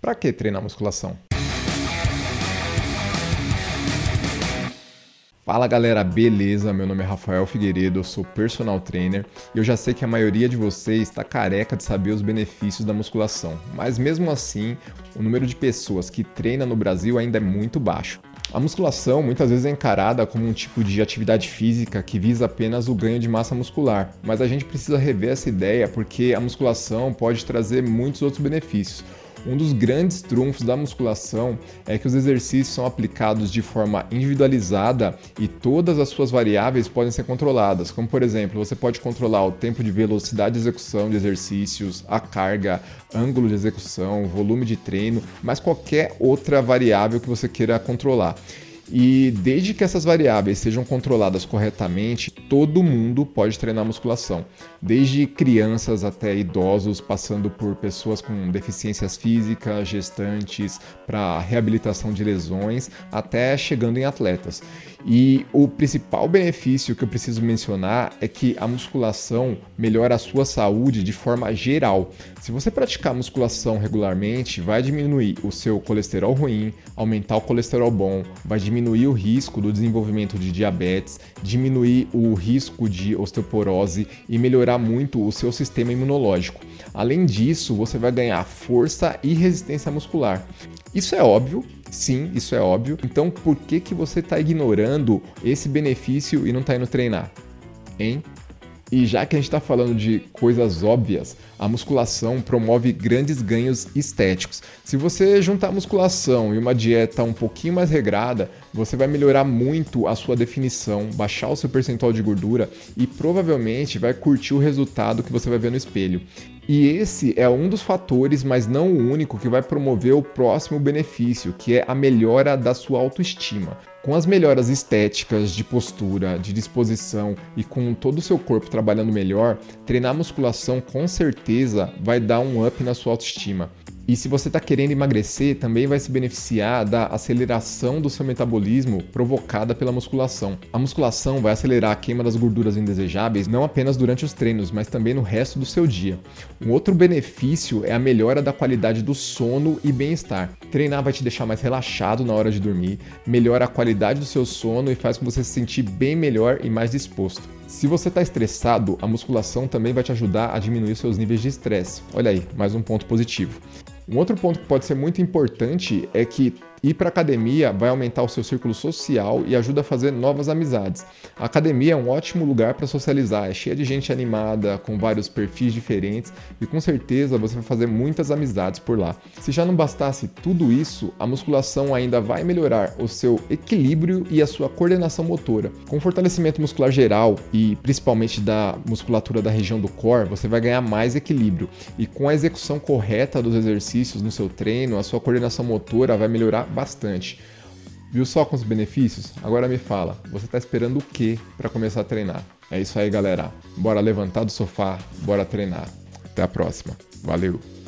Para que treinar musculação? Fala galera, beleza? Meu nome é Rafael Figueiredo, eu sou personal trainer e eu já sei que a maioria de vocês está careca de saber os benefícios da musculação, mas mesmo assim, o número de pessoas que treina no Brasil ainda é muito baixo. A musculação muitas vezes é encarada como um tipo de atividade física que visa apenas o ganho de massa muscular, mas a gente precisa rever essa ideia porque a musculação pode trazer muitos outros benefícios. Um dos grandes trunfos da musculação é que os exercícios são aplicados de forma individualizada e todas as suas variáveis podem ser controladas, como por exemplo, você pode controlar o tempo de velocidade de execução de exercícios, a carga, ângulo de execução, volume de treino, mas qualquer outra variável que você queira controlar. E desde que essas variáveis sejam controladas corretamente, todo mundo pode treinar musculação, desde crianças até idosos, passando por pessoas com deficiências físicas, gestantes, para reabilitação de lesões, até chegando em atletas. E o principal benefício que eu preciso mencionar é que a musculação melhora a sua saúde de forma geral. Se você praticar musculação regularmente, vai diminuir o seu colesterol ruim, aumentar o colesterol bom, vai diminuir o risco do desenvolvimento de diabetes, diminuir o risco de osteoporose e melhorar muito o seu sistema imunológico. Além disso, você vai ganhar força e resistência muscular. Isso é óbvio, sim, isso é óbvio. Então, por que, que você está ignorando esse benefício e não está indo treinar? Hein? E já que a gente está falando de coisas óbvias, a musculação promove grandes ganhos estéticos. Se você juntar a musculação e uma dieta um pouquinho mais regrada, você vai melhorar muito a sua definição, baixar o seu percentual de gordura e provavelmente vai curtir o resultado que você vai ver no espelho. E esse é um dos fatores, mas não o único, que vai promover o próximo benefício, que é a melhora da sua autoestima. Com as melhoras estéticas, de postura, de disposição e com todo o seu corpo trabalhando melhor, treinar musculação com certeza vai dar um up na sua autoestima. E se você está querendo emagrecer, também vai se beneficiar da aceleração do seu metabolismo provocada pela musculação. A musculação vai acelerar a queima das gorduras indesejáveis não apenas durante os treinos, mas também no resto do seu dia. Um outro benefício é a melhora da qualidade do sono e bem-estar. Treinar vai te deixar mais relaxado na hora de dormir, melhora a qualidade do seu sono e faz com você se sentir bem melhor e mais disposto. Se você está estressado, a musculação também vai te ajudar a diminuir seus níveis de estresse. Olha aí, mais um ponto positivo. Um outro ponto que pode ser muito importante é que Ir para academia vai aumentar o seu círculo social e ajuda a fazer novas amizades. A academia é um ótimo lugar para socializar, é cheia de gente animada, com vários perfis diferentes e com certeza você vai fazer muitas amizades por lá. Se já não bastasse tudo isso, a musculação ainda vai melhorar o seu equilíbrio e a sua coordenação motora. Com fortalecimento muscular geral e principalmente da musculatura da região do core, você vai ganhar mais equilíbrio e com a execução correta dos exercícios no seu treino, a sua coordenação motora vai melhorar bastante. Viu só com os benefícios? Agora me fala, você está esperando o que para começar a treinar? É isso aí, galera. Bora levantar do sofá, bora treinar. Até a próxima. Valeu!